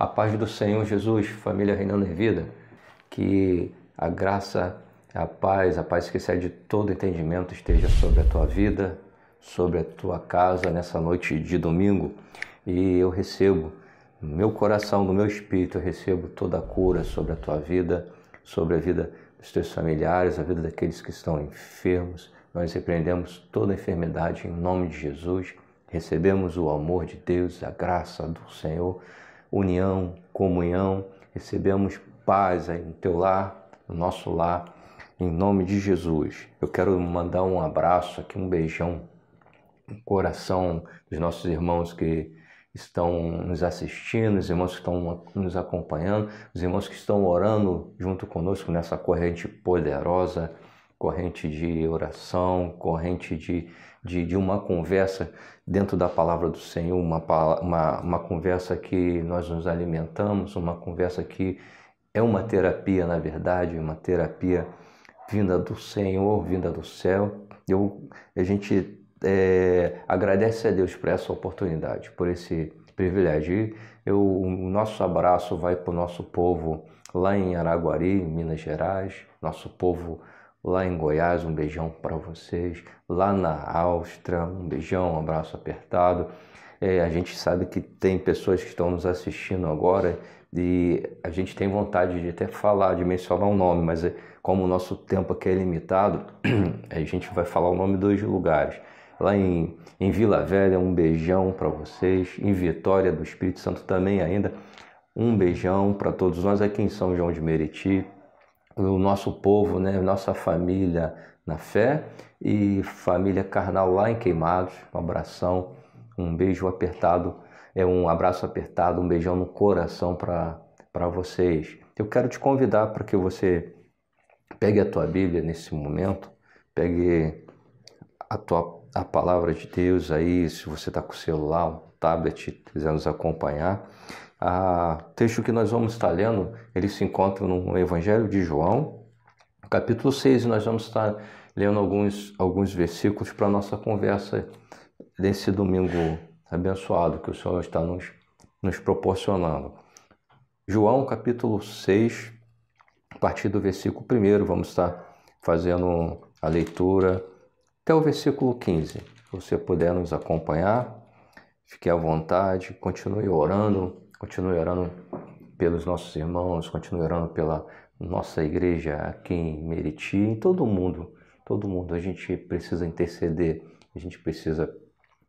A paz do Senhor Jesus, família reinando em vida, que a graça, a paz, a paz que excede todo entendimento esteja sobre a tua vida, sobre a tua casa nessa noite de domingo. E eu recebo, no meu coração, no meu espírito, eu recebo toda a cura sobre a tua vida, sobre a vida dos teus familiares, a vida daqueles que estão enfermos. Nós repreendemos toda enfermidade em nome de Jesus. Recebemos o amor de Deus, a graça do Senhor união, comunhão, recebemos paz aí no teu lar, no nosso lar, em nome de Jesus. Eu quero mandar um abraço aqui, um beijão no coração dos nossos irmãos que estão nos assistindo, os irmãos que estão nos acompanhando, os irmãos que estão orando junto conosco nessa corrente poderosa, corrente de oração, corrente de, de, de uma conversa dentro da palavra do Senhor, uma, uma, uma conversa que nós nos alimentamos, uma conversa que é uma terapia, na verdade, uma terapia vinda do Senhor, vinda do céu. Eu, a gente é, agradece a Deus por essa oportunidade, por esse privilégio. Eu, o nosso abraço vai para o nosso povo lá em Araguari, Minas Gerais, nosso povo lá em Goiás, um beijão para vocês. Lá na Áustria, um beijão, um abraço apertado. É, a gente sabe que tem pessoas que estão nos assistindo agora e a gente tem vontade de até falar, de mencionar o um nome, mas é, como o nosso tempo aqui é limitado, a gente vai falar o nome de dois lugares. Lá em, em Vila Velha, um beijão para vocês. Em Vitória do Espírito Santo também ainda, um beijão para todos nós aqui em São João de Meriti o nosso povo, né, nossa família na fé e família carnal lá em Queimados. Um abração, um beijo apertado, é um abraço apertado, um beijão no coração para vocês. Eu quero te convidar para que você pegue a tua Bíblia nesse momento, pegue a tua a palavra de Deus aí, se você está com o celular, tablet, quiser nos acompanhar, o texto que nós vamos estar lendo, ele se encontra no Evangelho de João, capítulo 6, e nós vamos estar lendo alguns, alguns versículos para a nossa conversa desse domingo abençoado que o Senhor está nos, nos proporcionando. João, capítulo 6, a partir do versículo 1, vamos estar fazendo a leitura até o versículo 15. Se você puder nos acompanhar, fique à vontade, continue orando Continue orando pelos nossos irmãos, continue orando pela nossa igreja aqui em Meriti, em todo mundo, todo mundo. A gente precisa interceder, a gente precisa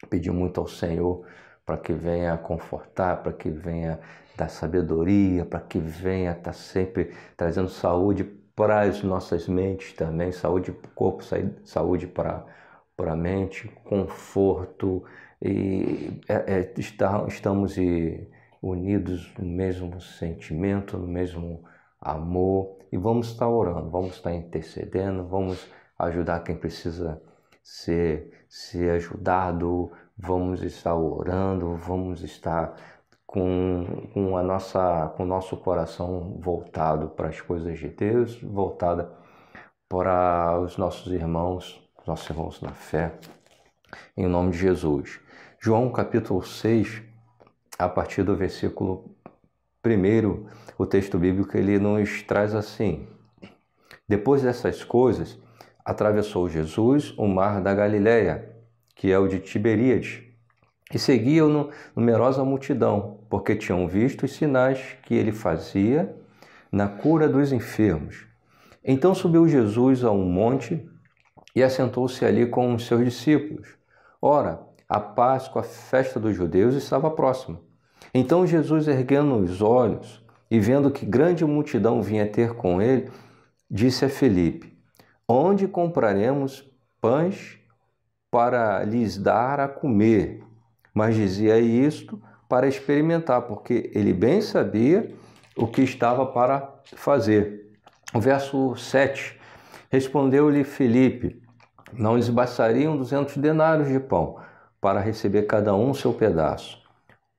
pedir muito ao Senhor para que venha confortar, para que venha dar sabedoria, para que venha estar tá sempre trazendo saúde para as nossas mentes também, saúde para o corpo, saúde para, para a mente, conforto. E é, é, está, estamos e unidos no mesmo sentimento, no mesmo amor e vamos estar orando, vamos estar intercedendo, vamos ajudar quem precisa ser, ser ajudado, vamos estar orando, vamos estar com, com, a nossa, com o nosso coração voltado para as coisas de Deus, voltada para os nossos irmãos, nossos irmãos na fé, em nome de Jesus. João capítulo 6, a partir do versículo 1, o texto bíblico ele nos traz assim: Depois dessas coisas, atravessou Jesus o mar da Galileia, que é o de Tiberíades, e seguiam-no numerosa multidão, porque tinham visto os sinais que ele fazia na cura dos enfermos. Então subiu Jesus a um monte e assentou-se ali com os seus discípulos. Ora, a Páscoa, a festa dos judeus, estava próxima. Então Jesus, erguendo os olhos e vendo que grande multidão vinha ter com ele, disse a Felipe: Onde compraremos pães para lhes dar a comer? Mas dizia isto para experimentar, porque ele bem sabia o que estava para fazer. O verso 7. Respondeu-lhe Felipe: Não lhes bastariam duzentos denários de pão para receber cada um seu pedaço.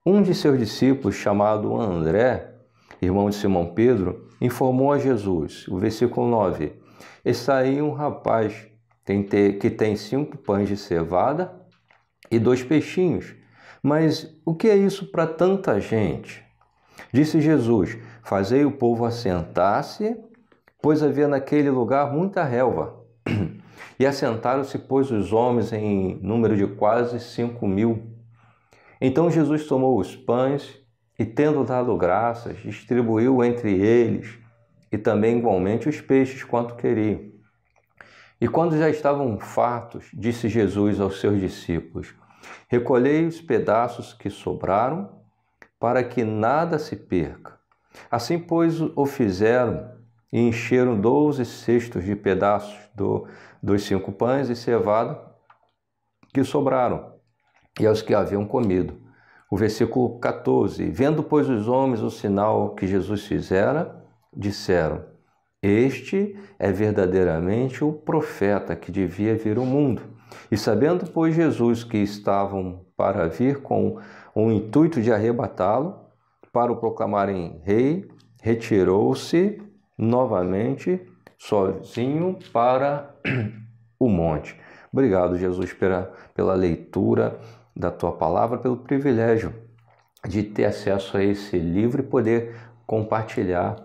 Um de seus discípulos, chamado André, irmão de Simão Pedro, informou a Jesus, o versículo 9: Está aí um rapaz que tem cinco pães de cevada e dois peixinhos. Mas o que é isso para tanta gente? Disse Jesus: Fazei o povo assentar-se, pois havia naquele lugar muita relva. E assentaram-se, pois, os homens em número de quase cinco mil. Então Jesus tomou os pães e, tendo dado graças, distribuiu entre eles e também igualmente os peixes quanto queriam. E quando já estavam fartos, disse Jesus aos seus discípulos: Recolhei os pedaços que sobraram, para que nada se perca. Assim, pois, o fizeram e encheram doze cestos de pedaços do, dos cinco pães e cevada que sobraram, e aos que haviam comido. O versículo 14: Vendo, pois, os homens o sinal que Jesus fizera, disseram: Este é verdadeiramente o profeta que devia vir ao mundo. E sabendo, pois, Jesus que estavam para vir com o intuito de arrebatá-lo, para o proclamarem rei, retirou-se novamente sozinho para o monte. Obrigado, Jesus, pela, pela leitura da tua palavra, pelo privilégio de ter acesso a esse livro e poder compartilhar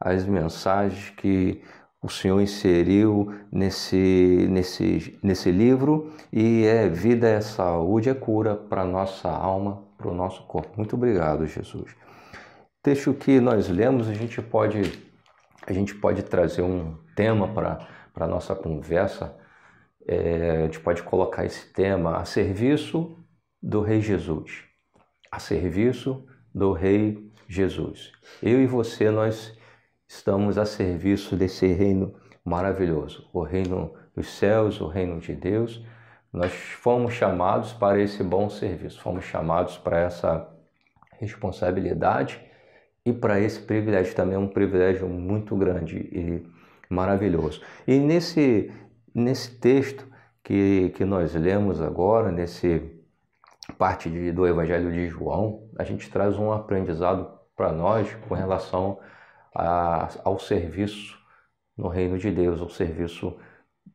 as mensagens que o Senhor inseriu nesse, nesse, nesse livro e é vida, é saúde, é cura para nossa alma, para o nosso corpo. Muito obrigado, Jesus. Texto que nós lemos, a gente pode, a gente pode trazer um tema para a nossa conversa. É, a gente pode colocar esse tema a serviço do Rei Jesus. A serviço do Rei Jesus. Eu e você, nós estamos a serviço desse reino maravilhoso, o reino dos céus, o reino de Deus. Nós fomos chamados para esse bom serviço, fomos chamados para essa responsabilidade e para esse privilégio também é um privilégio muito grande e maravilhoso. E nesse, nesse texto que, que nós lemos agora, nesse parte de, do Evangelho de João, a gente traz um aprendizado para nós com relação a, ao serviço no reino de Deus, ao serviço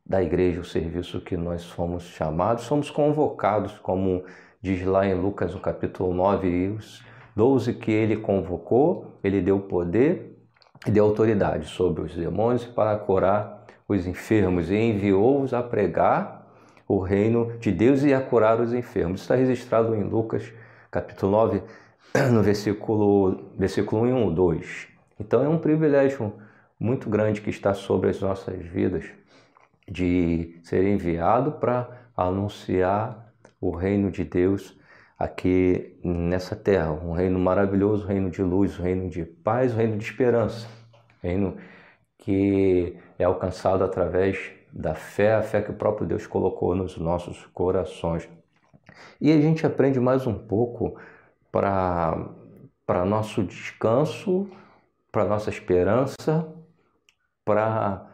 da igreja, o serviço que nós fomos chamados, somos convocados, como diz lá em Lucas, no capítulo 9, e os 12 que ele convocou, ele deu poder e deu autoridade sobre os demônios para curar os enfermos e enviou-os a pregar o reino de Deus e a curar os enfermos. Está registrado em Lucas, capítulo 9, no versículo, versículo 1 ou 2. Então é um privilégio muito grande que está sobre as nossas vidas de ser enviado para anunciar o reino de Deus aqui nessa terra, um reino maravilhoso, um reino de luz, um reino de paz, um reino de esperança, um reino que é alcançado através da fé, a fé que o próprio Deus colocou nos nossos corações. E a gente aprende mais um pouco para nosso descanso para nossa esperança, para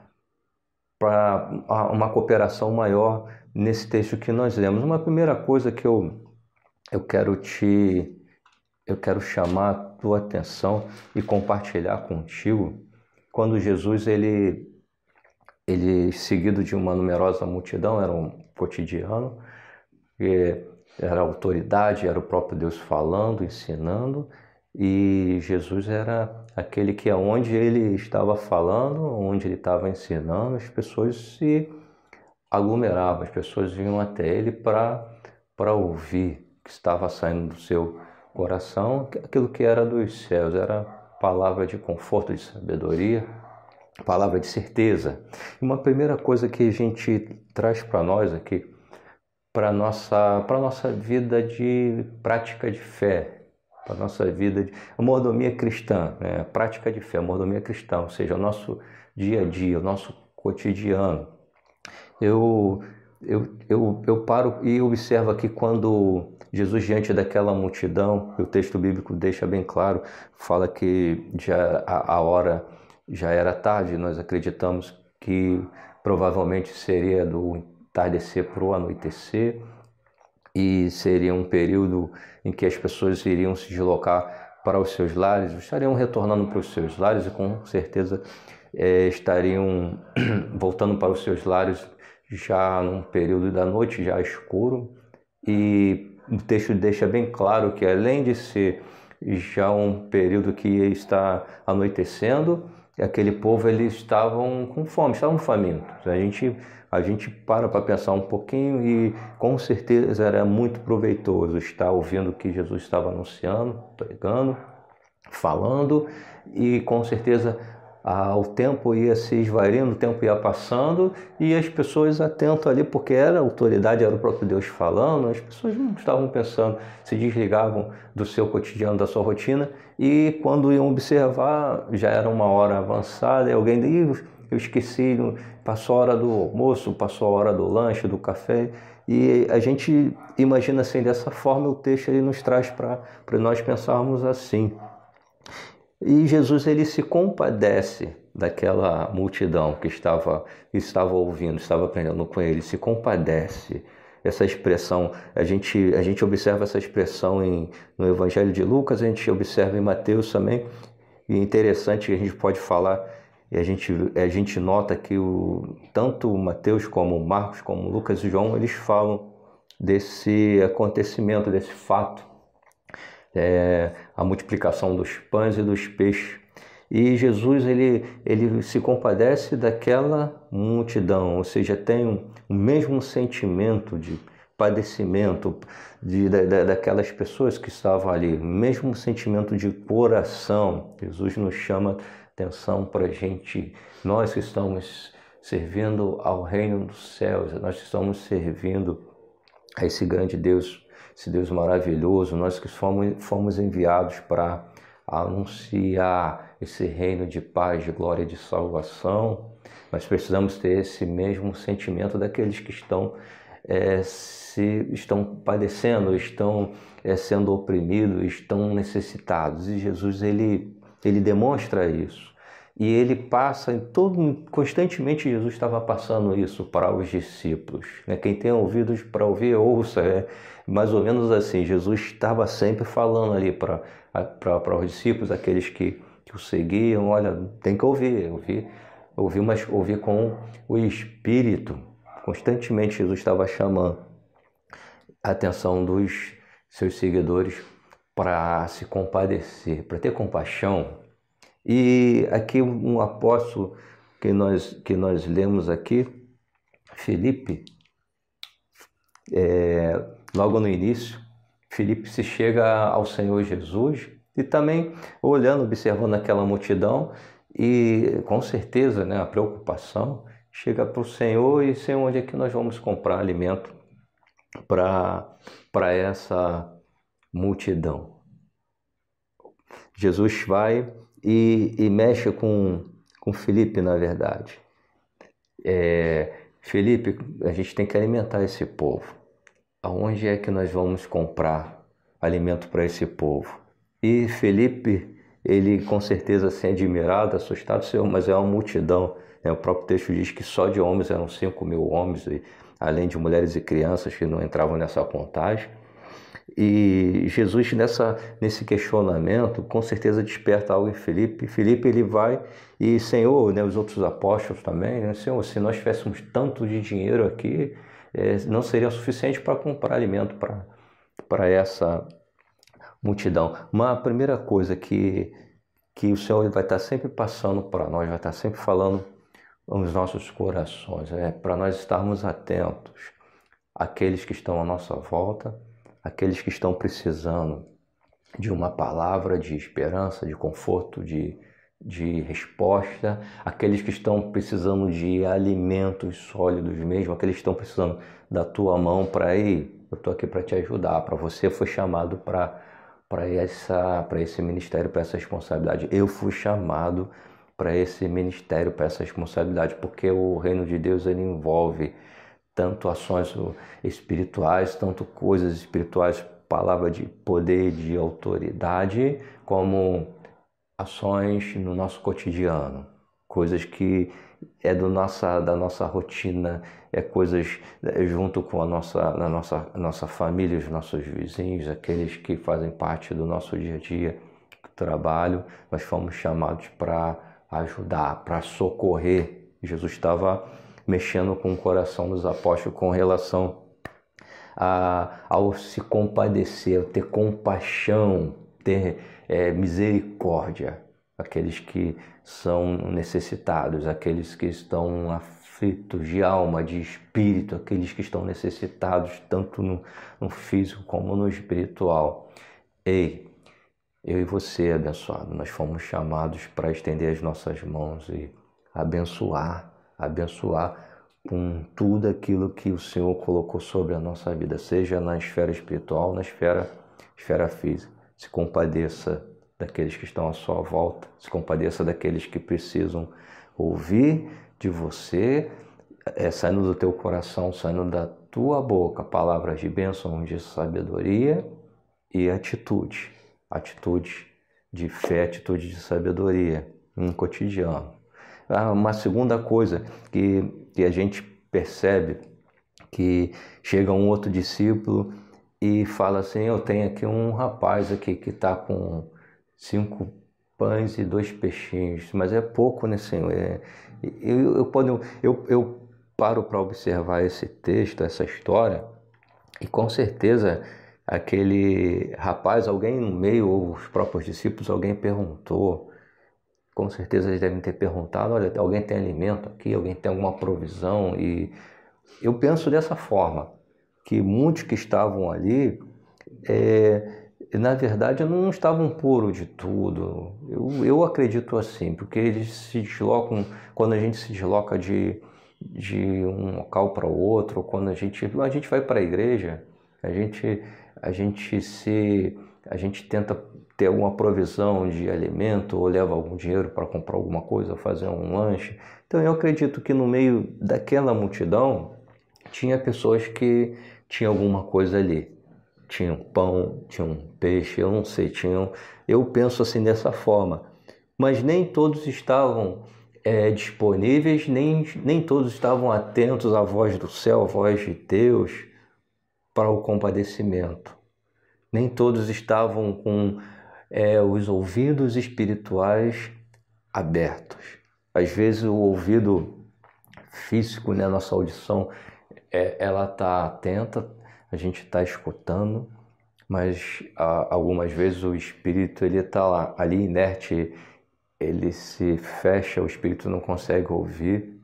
uma cooperação maior nesse texto que nós lemos. Uma primeira coisa que eu, eu quero te eu quero chamar a tua atenção e compartilhar contigo quando Jesus ele ele seguido de uma numerosa multidão era um cotidiano era autoridade era o próprio Deus falando ensinando e Jesus era aquele que aonde ele estava falando, onde ele estava ensinando, as pessoas se aglomeravam, as pessoas vinham até ele para para ouvir que estava saindo do seu coração, aquilo que era dos céus, era palavra de conforto, de sabedoria, palavra de certeza. Uma primeira coisa que a gente traz para nós aqui, para nossa para nossa vida de prática de fé, para a nossa vida, de, mordomia cristã, né? prática de fé, mordomia cristã, ou seja, o nosso dia a dia, o nosso cotidiano. Eu, eu, eu, eu paro e observo aqui quando Jesus, diante daquela multidão, o texto bíblico deixa bem claro, fala que já a, a hora já era tarde, nós acreditamos que provavelmente seria do entardecer para o anoitecer e seria um período em que as pessoas iriam se deslocar para os seus lares, estariam retornando para os seus lares e com certeza é, estariam voltando para os seus lares já num período da noite já escuro e o texto deixa bem claro que além de ser já um período que está anoitecendo, aquele povo eles estavam com fome, estavam famintos. A gente a gente para para pensar um pouquinho e com certeza era muito proveitoso estar ouvindo o que Jesus estava anunciando, pregando, falando e com certeza ah, o tempo ia se esvaindo, o tempo ia passando e as pessoas atentas ali, porque era a autoridade, era o próprio Deus falando, as pessoas não estavam pensando, se desligavam do seu cotidiano, da sua rotina e quando iam observar, já era uma hora avançada e alguém diz, eu esqueci, passou a hora do almoço, passou a hora do lanche, do café e a gente imagina assim, dessa forma o texto ele nos traz para nós pensarmos assim. E Jesus ele se compadece daquela multidão que estava, estava ouvindo, estava aprendendo com ele, se compadece. Essa expressão, a gente, a gente observa essa expressão em, no Evangelho de Lucas, a gente observa em Mateus também, e é interessante que a gente pode falar, e a gente, a gente nota que o, tanto Mateus como Marcos, como Lucas e João, eles falam desse acontecimento, desse fato é, a multiplicação dos pães e dos peixes. E Jesus ele, ele se compadece daquela multidão, ou seja, tem o mesmo sentimento de padecimento de, da, daquelas pessoas que estavam ali, o mesmo sentimento de coração. Jesus nos chama atenção para a gente, nós que estamos servindo ao reino dos céus, nós que estamos servindo a esse grande Deus esse Deus maravilhoso, nós que fomos, fomos enviados para anunciar esse reino de paz, de glória e de salvação, nós precisamos ter esse mesmo sentimento daqueles que estão é, se estão padecendo, estão é, sendo oprimidos, estão necessitados. E Jesus ele ele demonstra isso. E ele passa em todo constantemente Jesus estava passando isso para os discípulos. Né? Quem tem ouvidos para ouvir ouça. É mais ou menos assim. Jesus estava sempre falando ali para os discípulos, aqueles que, que o seguiam. Olha, tem que ouvir, ouvir, ouvir, mas ouvir com o Espírito. Constantemente Jesus estava chamando a atenção dos seus seguidores para se compadecer, para ter compaixão e aqui um apóstolo que nós, que nós lemos aqui, Felipe, é, logo no início, Felipe se chega ao Senhor Jesus e também olhando, observando aquela multidão e com certeza né, a preocupação chega para o Senhor e Senhor, onde é que nós vamos comprar alimento para essa multidão? Jesus vai e, e mexe com, com Felipe, na verdade. É, Felipe, a gente tem que alimentar esse povo. Aonde é que nós vamos comprar alimento para esse povo? E Felipe, ele com certeza assim admirado, assustado, Senhor, mas é uma multidão. É, o próprio texto diz que só de homens eram 5 mil homens, e, além de mulheres e crianças que não entravam nessa contagem. E Jesus nessa nesse questionamento com certeza desperta algo em Felipe. Felipe ele vai e Senhor, né, os outros apóstolos também, né, Senhor, se nós tivéssemos tanto de dinheiro aqui, é, não seria suficiente para comprar alimento para essa multidão. Mas a primeira coisa que que o Senhor vai estar sempre passando para nós, vai estar sempre falando nos nossos corações, é para nós estarmos atentos àqueles que estão à nossa volta aqueles que estão precisando de uma palavra de esperança, de conforto, de, de resposta, aqueles que estão precisando de alimentos sólidos mesmo, aqueles que estão precisando da tua mão para ir, eu estou aqui para te ajudar, para você foi chamado para para essa para esse ministério, para essa responsabilidade. Eu fui chamado para esse ministério, para essa responsabilidade, porque o reino de Deus ele envolve tanto ações espirituais, tanto coisas espirituais, palavra de poder, de autoridade, como ações no nosso cotidiano, coisas que é do nossa, da nossa rotina, é coisas é, junto com a nossa, na nossa, nossa família, os nossos vizinhos, aqueles que fazem parte do nosso dia a dia, trabalho, nós fomos chamados para ajudar, para socorrer. Jesus estava mexendo com o coração dos apóstolos com relação a, ao se compadecer, ter compaixão, ter é, misericórdia, aqueles que são necessitados, aqueles que estão aflitos de alma, de espírito, aqueles que estão necessitados tanto no, no físico como no espiritual. Ei, eu e você, abençoado, nós fomos chamados para estender as nossas mãos e abençoar, abençoar com tudo aquilo que o Senhor colocou sobre a nossa vida, seja na esfera espiritual, na esfera, esfera física. Se compadeça daqueles que estão à sua volta, se compadeça daqueles que precisam ouvir de você, é, saindo do teu coração, saindo da tua boca, palavras de bênção, de sabedoria e atitude. Atitude de fé, atitude de sabedoria no cotidiano. Ah, uma segunda coisa que, que a gente percebe que chega um outro discípulo e fala assim, eu tenho aqui um rapaz aqui que está com cinco pães e dois peixinhos, mas é pouco, né, Senhor? É, eu, eu, eu, eu, eu paro para observar esse texto, essa história, e com certeza aquele rapaz, alguém no meio, ou os próprios discípulos, alguém perguntou, com certeza eles devem ter perguntado, olha, alguém tem alimento aqui, alguém tem alguma provisão, e eu penso dessa forma, que muitos que estavam ali, é, na verdade não estavam puros de tudo. Eu, eu acredito assim, porque eles se deslocam, quando a gente se desloca de, de um local para outro, quando a gente, a gente vai para a igreja, a gente, a gente se a gente tenta ter alguma provisão de alimento ou leva algum dinheiro para comprar alguma coisa, fazer um lanche. Então eu acredito que no meio daquela multidão tinha pessoas que tinham alguma coisa ali tinham pão, tinham peixe, eu não sei, tinham. Eu penso assim dessa forma. Mas nem todos estavam é, disponíveis, nem, nem todos estavam atentos à voz do céu, à voz de Deus para o compadecimento. Nem todos estavam com é, os ouvidos espirituais abertos. Às vezes o ouvido físico, né, nossa audição, é, ela está atenta, a gente está escutando, mas ah, algumas vezes o espírito ele está lá, ali inerte, ele se fecha, o espírito não consegue ouvir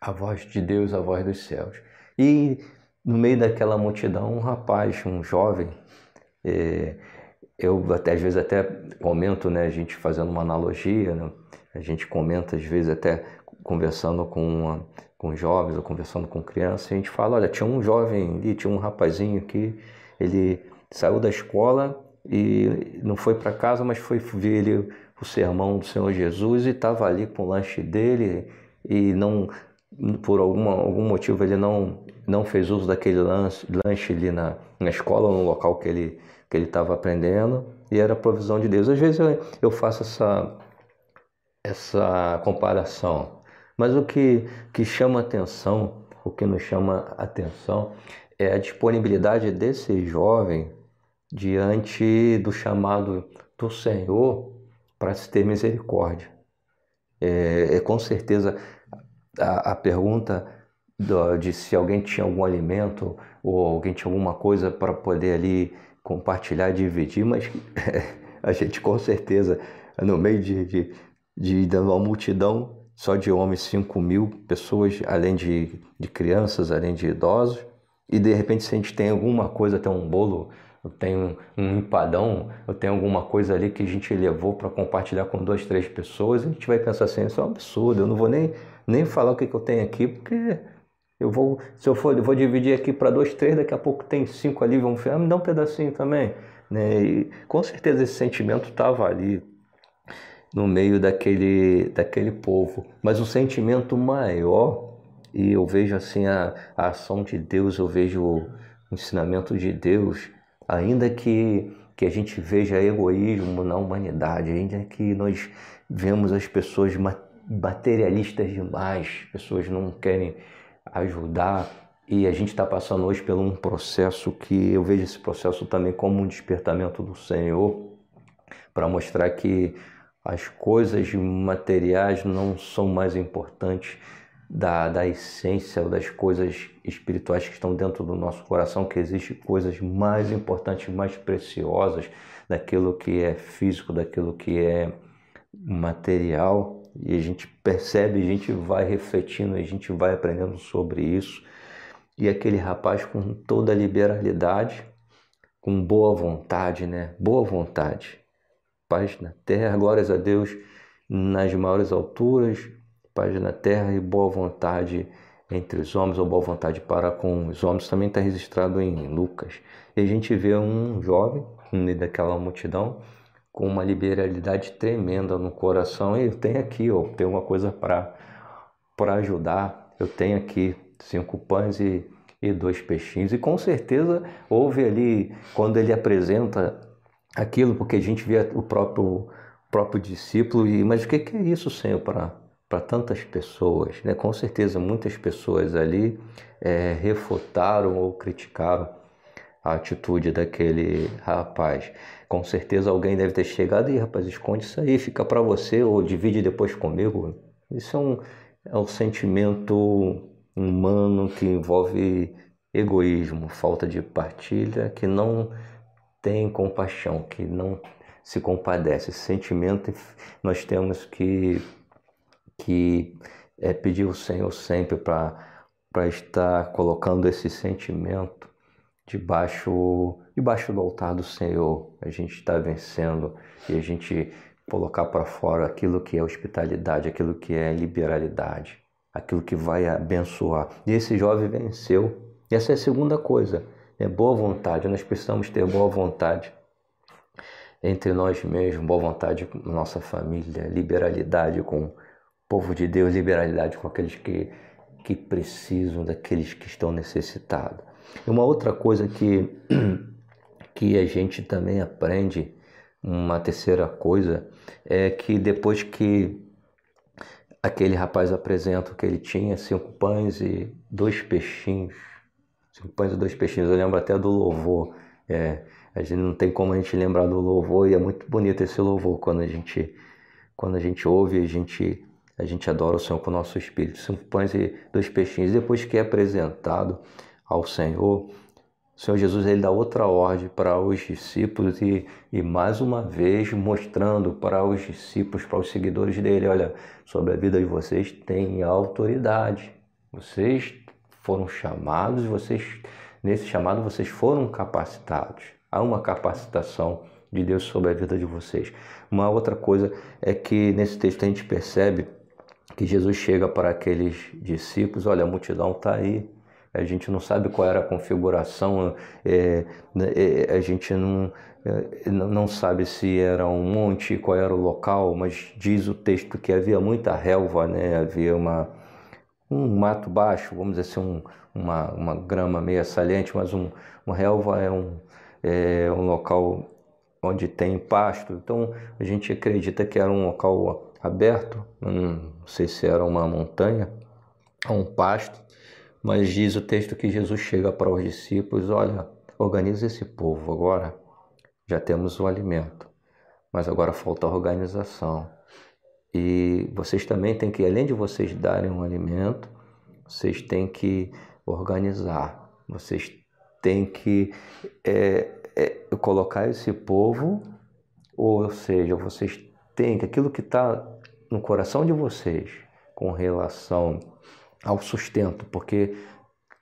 a voz de Deus, a voz dos céus. E no meio daquela multidão, um rapaz, um jovem, é, eu até, às vezes até comento, né, a gente fazendo uma analogia, né, a gente comenta às vezes até conversando com uma, com jovens ou conversando com crianças, a gente fala, olha, tinha um jovem ali, tinha um rapazinho que ele saiu da escola e não foi para casa, mas foi ver ele, o sermão do Senhor Jesus e estava ali com o lanche dele e não por alguma, algum motivo ele não, não fez uso daquele lanche, lanche ali na, na escola, no local que ele que ele estava aprendendo e era a provisão de Deus. Às vezes eu, eu faço essa, essa comparação. Mas o que, que chama atenção, o que nos chama atenção é a disponibilidade desse jovem diante do chamado do Senhor para se ter misericórdia. É, é com certeza a, a pergunta do, de se alguém tinha algum alimento ou alguém tinha alguma coisa para poder ali compartilhar, dividir, mas a gente com certeza no meio de, de, de, de uma multidão só de homens 5 mil pessoas, além de, de crianças, além de idosos. E de repente, se a gente tem alguma coisa, tem um bolo, eu tenho um empadão, eu tenho alguma coisa ali que a gente levou para compartilhar com duas, três pessoas, a gente vai pensar assim: isso é um absurdo, eu não vou nem, nem falar o que, que eu tenho aqui, porque eu vou, se eu for, eu vou dividir aqui para dois, três, daqui a pouco tem cinco ali, vão ah, me dá um pedacinho também. Né? E com certeza esse sentimento estava ali no meio daquele, daquele povo. Mas o sentimento maior, e eu vejo assim a, a ação de Deus, eu vejo o ensinamento de Deus, ainda que, que a gente veja egoísmo na humanidade, ainda que nós vemos as pessoas materialistas demais, pessoas não querem ajudar, e a gente está passando hoje por um processo que eu vejo esse processo também como um despertamento do Senhor, para mostrar que as coisas materiais não são mais importantes. da, da essência ou das coisas espirituais que estão dentro do nosso coração, que existem coisas mais importantes, mais preciosas daquilo que é físico, daquilo que é material, e a gente percebe, a gente vai refletindo, a gente vai aprendendo sobre isso. E aquele rapaz com toda a liberalidade, com boa vontade, né? Boa vontade. Paz na terra, glórias a Deus nas maiores alturas, paz na terra e boa vontade entre os homens, ou boa vontade para com os homens, também está registrado em Lucas. E a gente vê um jovem no meio daquela multidão com uma liberalidade tremenda no coração. E eu tenho aqui, ó, tenho uma coisa para para ajudar. Eu tenho aqui cinco pães e, e dois peixinhos. E com certeza houve ali, quando ele apresenta aquilo, porque a gente vê o próprio, próprio discípulo, e mas o que, é isso, Senhor, para para tantas pessoas, né? Com certeza muitas pessoas ali é, refutaram ou criticaram a atitude daquele rapaz. Com certeza alguém deve ter chegado e rapaz, esconde isso aí, fica para você ou divide depois comigo. Isso é um, é um sentimento humano que envolve egoísmo, falta de partilha, que não tem compaixão, que não se compadece. Esse sentimento nós temos que que é, pedir ao Senhor sempre para estar colocando esse sentimento debaixo, debaixo do altar do Senhor. A gente está vencendo e a gente colocar para fora aquilo que é hospitalidade, aquilo que é liberalidade, aquilo que vai abençoar. E esse jovem venceu. Essa é a segunda coisa, é boa vontade. Nós precisamos ter boa vontade entre nós mesmos, boa vontade com nossa família, liberalidade com povo de Deus, liberalidade com aqueles que, que precisam, daqueles que estão necessitados. Uma outra coisa que, que a gente também aprende, uma terceira coisa, é que depois que aquele rapaz apresenta que ele tinha cinco pães e dois peixinhos, cinco pães e dois peixinhos, eu lembro até do louvor, é, a gente não tem como a gente lembrar do louvor e é muito bonito esse louvor quando a gente quando a gente ouve, a gente a gente adora o Senhor com o nosso espírito. Cinco pães e dois peixinhos. Depois que é apresentado ao Senhor, o Senhor Jesus ele dá outra ordem para os discípulos e, e mais uma vez mostrando para os discípulos, para os seguidores dele, olha, sobre a vida de vocês tem autoridade. Vocês foram chamados, vocês nesse chamado vocês foram capacitados. Há uma capacitação de Deus sobre a vida de vocês. Uma outra coisa é que nesse texto a gente percebe que Jesus chega para aqueles discípulos, olha, a multidão está aí, a gente não sabe qual era a configuração, é, é, a gente não, é, não sabe se era um monte, qual era o local, mas diz o texto que havia muita relva, né? havia uma, um mato baixo, vamos dizer assim, um, uma, uma grama meia saliente, mas um, uma relva é um, é um local onde tem pasto, então a gente acredita que era um local aberto, não sei se era uma montanha ou um pasto, mas diz o texto que Jesus chega para os discípulos: olha, organiza esse povo agora, já temos o alimento, mas agora falta a organização. E vocês também têm que, além de vocês darem um alimento, vocês têm que organizar, vocês têm que é, é, colocar esse povo, ou seja, vocês têm que, aquilo que está no coração de vocês com relação ao sustento, porque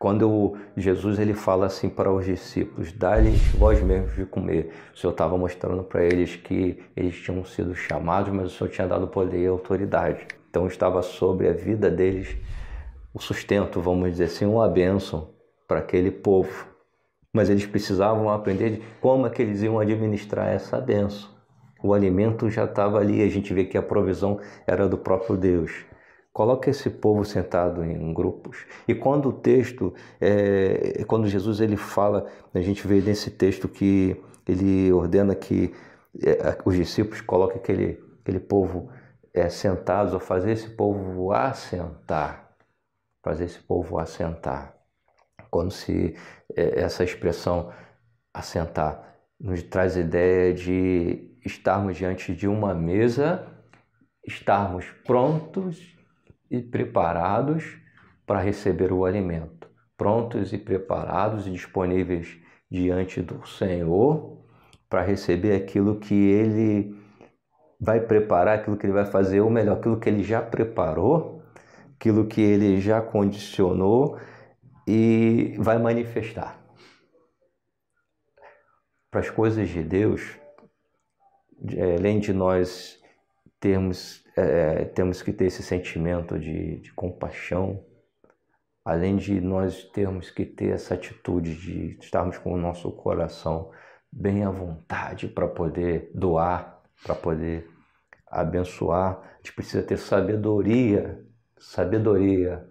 quando Jesus ele fala assim para os discípulos, dá-lhes vós mesmos de comer. O Senhor estava mostrando para eles que eles tinham sido chamados, mas o Senhor tinha dado poder e autoridade. Então estava sobre a vida deles o sustento, vamos dizer assim, uma bênção para aquele povo. Mas eles precisavam aprender como é que eles iam administrar essa bênção o alimento já estava ali, a gente vê que a provisão era do próprio Deus. Coloca esse povo sentado em grupos. E quando o texto, é, quando Jesus ele fala, a gente vê nesse texto que ele ordena que é, os discípulos coloquem aquele, aquele povo é, sentados, ou fazer esse povo assentar. Fazer esse povo assentar. Quando se é, essa expressão assentar nos traz a ideia de estarmos diante de uma mesa, estarmos prontos e preparados para receber o alimento, prontos e preparados e disponíveis diante do Senhor para receber aquilo que Ele vai preparar, aquilo que Ele vai fazer, ou melhor, aquilo que Ele já preparou, aquilo que Ele já condicionou e vai manifestar. Para as coisas de Deus, é, além de nós termos, é, temos que ter esse sentimento de, de compaixão, além de nós termos que ter essa atitude de estarmos com o nosso coração bem à vontade para poder doar, para poder abençoar, a gente precisa ter sabedoria, sabedoria.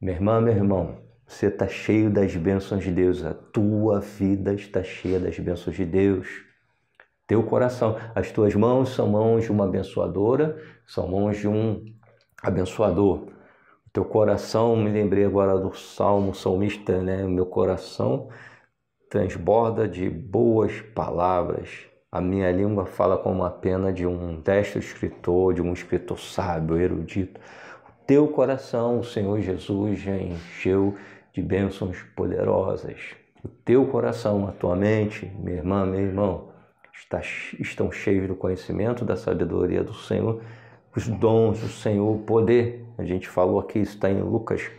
Minha irmã, meu irmão, você está cheio das bênçãos de Deus, a tua vida está cheia das bênçãos de Deus. Teu coração, as tuas mãos são mãos de uma abençoadora, são mãos de um abençoador. Teu coração, me lembrei agora do salmo salmista, né? Meu coração transborda de boas palavras. A minha língua fala como a pena de um destro escritor, de um escritor sábio, erudito. O teu coração, o Senhor Jesus, já encheu de bênçãos poderosas. O teu coração, a tua mente, minha irmã, meu irmão, está, estão cheios do conhecimento, da sabedoria do Senhor os dons do Senhor, o poder. A gente falou aqui, está em Lucas,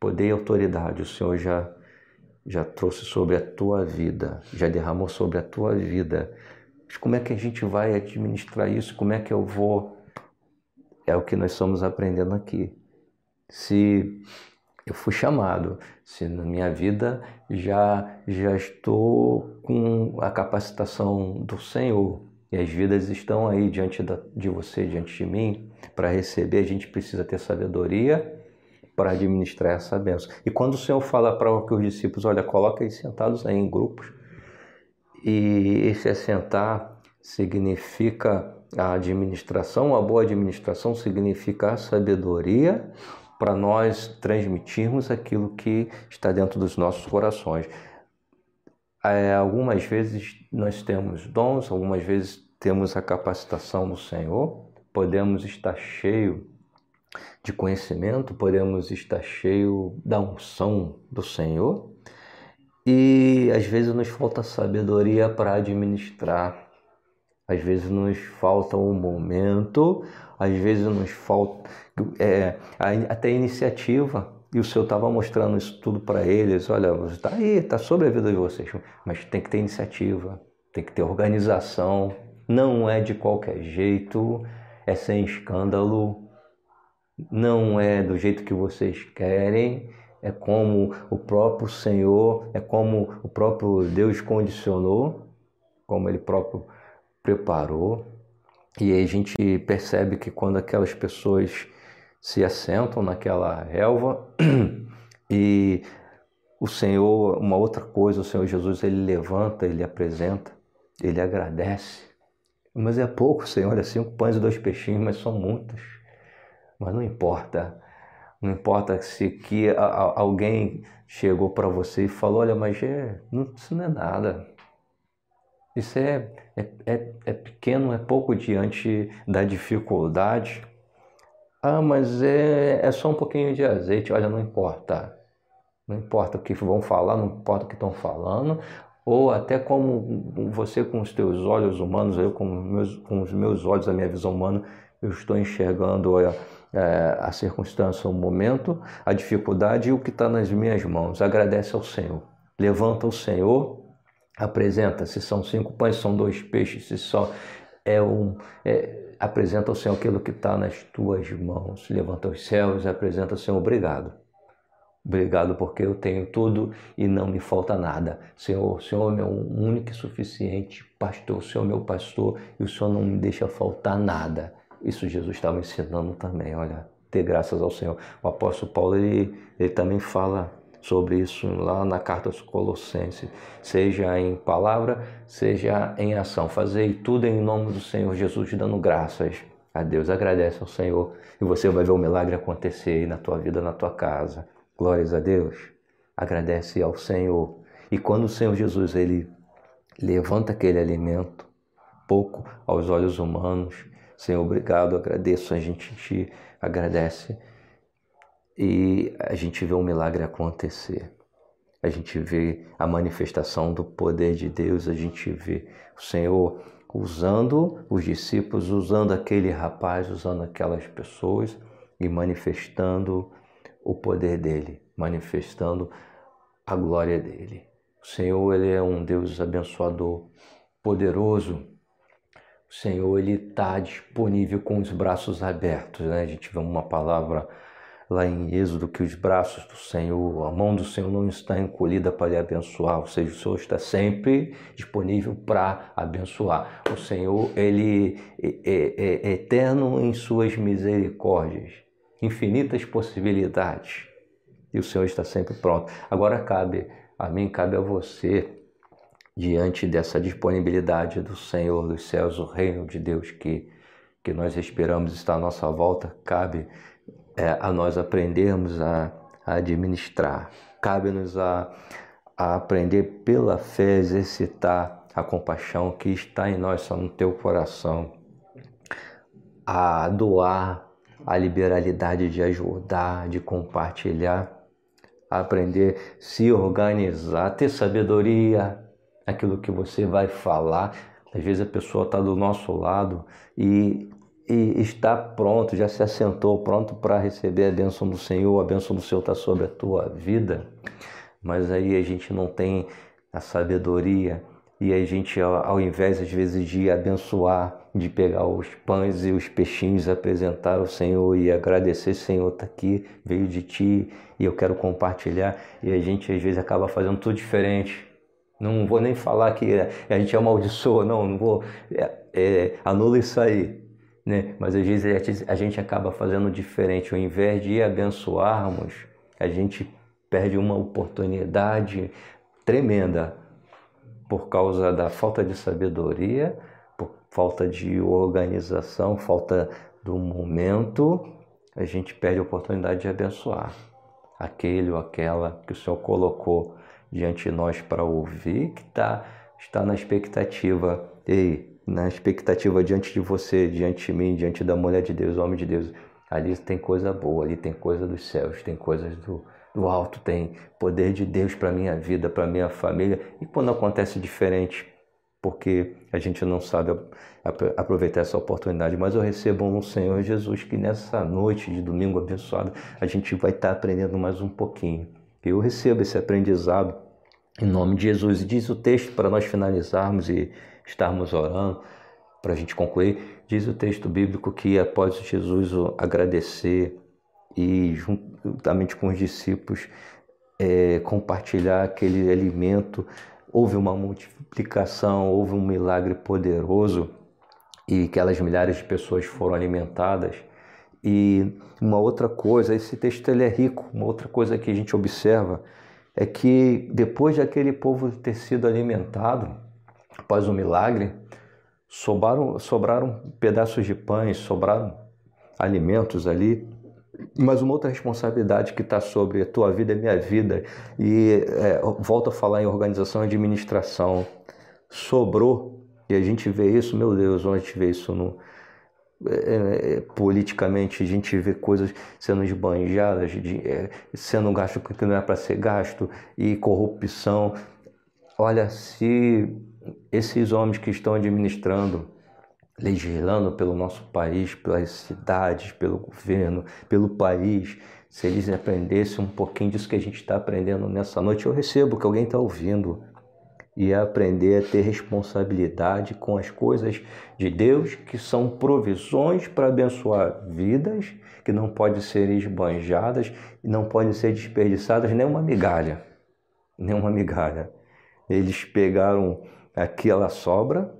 poder e autoridade. O Senhor já já trouxe sobre a tua vida, já derramou sobre a tua vida. Mas como é que a gente vai administrar isso? Como é que eu vou? É o que nós estamos aprendendo aqui. Se eu fui chamado, se na minha vida já já estou com a capacitação do Senhor, e as vidas estão aí diante da, de você, diante de mim, para receber, a gente precisa ter sabedoria para administrar essa bênção. E quando o Senhor fala para os discípulos, olha, coloca eles sentados aí em grupos, e esse assentar significa a administração, a boa administração significa a sabedoria para nós transmitirmos aquilo que está dentro dos nossos corações. É, algumas vezes nós temos dons, algumas vezes temos a capacitação do Senhor, podemos estar cheio de conhecimento, podemos estar cheio da unção do Senhor e às vezes nos falta sabedoria para administrar, às vezes nos falta um momento, às vezes nos falta é, até iniciativa e o Senhor estava mostrando isso tudo para eles. Olha, está aí, está sobre a vida de vocês, mas tem que ter iniciativa, tem que ter organização. Não é de qualquer jeito, é sem escândalo, não é do jeito que vocês querem, é como o próprio Senhor, é como o próprio Deus condicionou, como Ele próprio preparou. E aí a gente percebe que quando aquelas pessoas se assentam naquela relva e o Senhor, uma outra coisa, o Senhor Jesus, ele levanta, ele apresenta, ele agradece. Mas é pouco, Senhor, olha, cinco pães e dois peixinhos, mas são muitos. Mas não importa. Não importa se que alguém chegou para você e falou, olha, mas é, isso não é nada. Isso é, é, é, é pequeno, é pouco diante da dificuldade ah, mas é, é só um pouquinho de azeite. Olha, não importa. Não importa o que vão falar, não importa o que estão falando, ou até como você com os teus olhos humanos, eu com, meus, com os meus olhos, a minha visão humana, eu estou enxergando é, a circunstância, o momento, a dificuldade e o que está nas minhas mãos. Agradece ao Senhor. Levanta o Senhor, apresenta. Se são cinco pães, são dois peixes, se só é um. É, apresenta ao Senhor aquilo que está nas tuas mãos. Levanta os céus e apresenta ao Senhor, obrigado. Obrigado porque eu tenho tudo e não me falta nada. Senhor, o Senhor é meu único e suficiente pastor, o Senhor é meu pastor e o Senhor não me deixa faltar nada. Isso Jesus estava ensinando também, olha, ter graças ao Senhor. O apóstolo Paulo, ele, ele também fala sobre isso lá na carta aos Colossenses, seja em palavra, seja em ação. Fazei tudo em nome do Senhor Jesus, dando graças a Deus. Agradece ao Senhor e você vai ver o milagre acontecer na tua vida, na tua casa. Glórias a Deus. Agradece ao Senhor. E quando o Senhor Jesus ele levanta aquele alimento, pouco aos olhos humanos, Senhor, obrigado, agradeço, a gente te agradece e a gente vê um milagre acontecer. A gente vê a manifestação do poder de Deus, a gente vê o Senhor usando os discípulos, usando aquele rapaz, usando aquelas pessoas e manifestando o poder dele, manifestando a glória dele. O Senhor, ele é um Deus abençoador, poderoso. O Senhor, ele está disponível com os braços abertos, né? A gente vê uma palavra lá em Êxodo que os braços do Senhor, a mão do Senhor não está encolhida para lhe abençoar, ou seja, o Senhor está sempre disponível para abençoar. O Senhor, ele é, é, é eterno em suas misericórdias, infinitas possibilidades, e o Senhor está sempre pronto. Agora cabe a mim, cabe a você, diante dessa disponibilidade do Senhor dos céus, o reino de Deus que, que nós esperamos está à nossa volta, cabe é, a nós aprendermos a, a administrar. Cabe-nos a, a aprender pela fé, exercitar a compaixão que está em nós, só no teu coração, a doar, a liberalidade de ajudar, de compartilhar, a aprender se organizar, ter sabedoria, aquilo que você vai falar. Às vezes a pessoa está do nosso lado e e está pronto, já se assentou, pronto para receber a bênção do Senhor, a bênção do Senhor está sobre a tua vida, mas aí a gente não tem a sabedoria e a gente, ao invés às vezes de abençoar, de pegar os pães e os peixinhos, apresentar ao Senhor e agradecer, Senhor, está aqui, veio de ti e eu quero compartilhar, e a gente às vezes acaba fazendo tudo diferente. Não vou nem falar que a gente amaldiçoa, não, não vou. É, é, anula isso aí né? Mas às vezes a gente acaba fazendo diferente. Ao invés de abençoarmos, a gente perde uma oportunidade tremenda por causa da falta de sabedoria, por falta de organização, falta do momento, a gente perde a oportunidade de abençoar aquele ou aquela que o Senhor colocou diante de nós para ouvir, que tá, está na expectativa. Ei, na expectativa diante de você, diante de mim, diante da mulher de Deus, homem de Deus. Ali tem coisa boa, ali tem coisa dos céus, tem coisas do, do alto, tem poder de Deus para minha vida, para minha família. E quando acontece diferente, porque a gente não sabe aproveitar essa oportunidade, mas eu recebo no Senhor Jesus que nessa noite de domingo abençoado a gente vai estar aprendendo mais um pouquinho. Eu recebo esse aprendizado em nome de Jesus. E diz o texto para nós finalizarmos e estarmos orando, para a gente concluir, diz o texto bíblico que após Jesus agradecer e juntamente com os discípulos é, compartilhar aquele alimento, houve uma multiplicação, houve um milagre poderoso e aquelas milhares de pessoas foram alimentadas. E uma outra coisa, esse texto ele é rico, uma outra coisa que a gente observa é que depois daquele povo ter sido alimentado, após o milagre, sobraram, sobraram pedaços de pães, sobraram alimentos ali. Mas uma outra responsabilidade que está sobre a tua vida e minha vida, e é, volto a falar em organização e administração, sobrou, e a gente vê isso, meu Deus, onde a gente vê isso no, é, é, politicamente a gente vê coisas sendo esbanjadas, de, é, sendo gasto que não é para ser gasto, e corrupção. Olha, se esses homens que estão administrando, legislando pelo nosso país, pelas cidades, pelo governo, pelo país, se eles aprendessem um pouquinho disso que a gente está aprendendo nessa noite, eu recebo que alguém está ouvindo e aprender a ter responsabilidade com as coisas de Deus, que são provisões para abençoar vidas, que não podem ser esbanjadas e não podem ser desperdiçadas nem uma migalha, nem uma migalha. Eles pegaram aquela sobra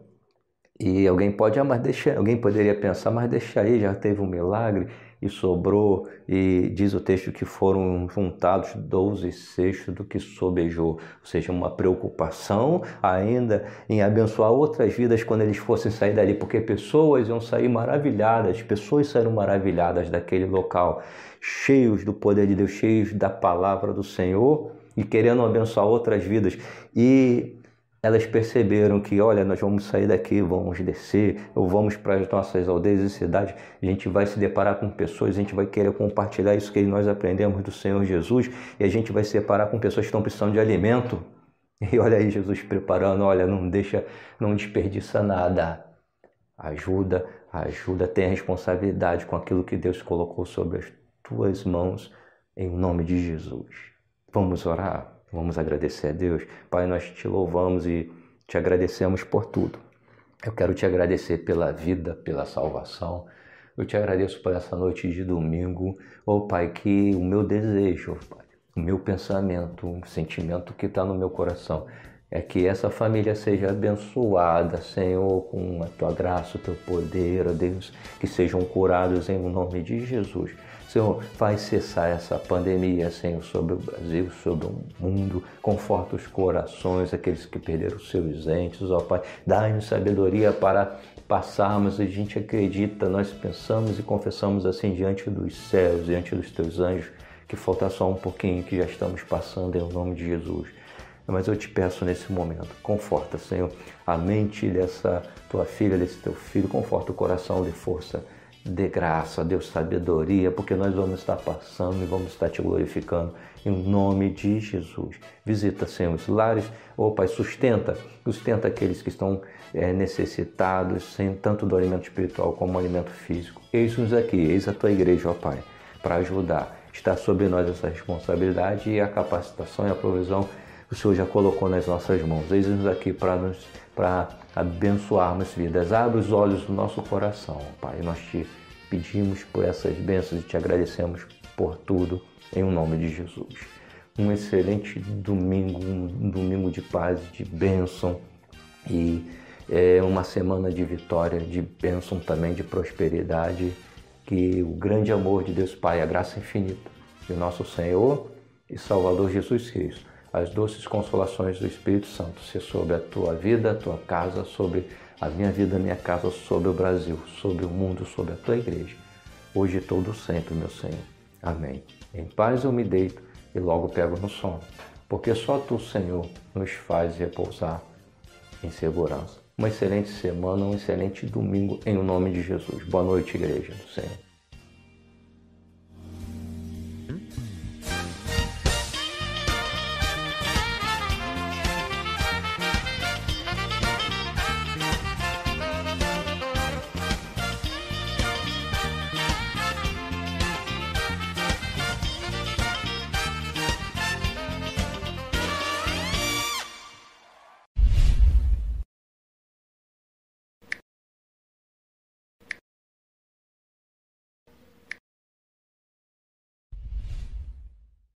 e alguém pode, ah, mas deixa, alguém poderia pensar, mas deixa aí, já teve um milagre e sobrou, e diz o texto que foram juntados 12 cestos do que sobejou, ou seja, uma preocupação ainda em abençoar outras vidas quando eles fossem sair dali, porque pessoas iam sair maravilhadas, pessoas saíram maravilhadas daquele local, cheios do poder de Deus, cheios da palavra do Senhor e querendo abençoar outras vidas. E elas perceberam que, olha, nós vamos sair daqui, vamos descer, ou vamos para as nossas aldeias e cidades, a gente vai se deparar com pessoas, a gente vai querer compartilhar isso que nós aprendemos do Senhor Jesus, e a gente vai se deparar com pessoas que estão precisando de alimento. E olha aí Jesus preparando, olha, não deixa, não desperdiça nada. Ajuda, ajuda, tem a responsabilidade com aquilo que Deus colocou sobre as tuas mãos, em nome de Jesus. Vamos orar? Vamos agradecer a Deus. Pai, nós te louvamos e te agradecemos por tudo. Eu quero te agradecer pela vida, pela salvação. Eu te agradeço por essa noite de domingo. Oh, Pai, que o meu desejo, o meu pensamento, o sentimento que está no meu coração é que essa família seja abençoada, Senhor, com a tua graça, o teu poder, ó Deus, que sejam curados em nome de Jesus. Senhor, vai cessar essa pandemia, Senhor, sobre o Brasil, sobre o mundo. Conforta os corações, aqueles que perderam seus entes, ó Pai. Dá-nos sabedoria para passarmos. A gente acredita, nós pensamos e confessamos assim diante dos céus, diante dos teus anjos, que falta só um pouquinho que já estamos passando em nome de Jesus. Mas eu te peço nesse momento, conforta, Senhor, a mente dessa tua filha, desse teu filho, conforta o coração de força Dê graça, Deus, sabedoria, porque nós vamos estar passando e vamos estar te glorificando em nome de Jesus. Visita, Senhor, os lares, oh Pai, sustenta, sustenta aqueles que estão é, necessitados, sem tanto do alimento espiritual como do alimento físico. Eis-nos aqui, eis a tua igreja, ó Pai, para ajudar. Está sobre nós essa responsabilidade e a capacitação e a provisão o Senhor já colocou nas nossas mãos. Eis-nos aqui para nos para abençoarmos vidas. Abre os olhos do nosso coração, Pai. Nós te pedimos por essas bênçãos e te agradecemos por tudo, em o nome de Jesus. Um excelente domingo, um domingo de paz, de bênção e é uma semana de vitória, de bênção também, de prosperidade. Que o grande amor de Deus Pai, a graça infinita de nosso Senhor e Salvador Jesus Cristo as doces consolações do Espírito Santo ser sobre a tua vida, a tua casa, sobre a minha vida, a minha casa, sobre o Brasil, sobre o mundo, sobre a tua igreja, hoje e todo sempre, meu Senhor. Amém. Em paz eu me deito e logo pego no sono, porque só tu, Senhor, nos faz repousar em segurança. Uma excelente semana, um excelente domingo em nome de Jesus. Boa noite, igreja do Senhor.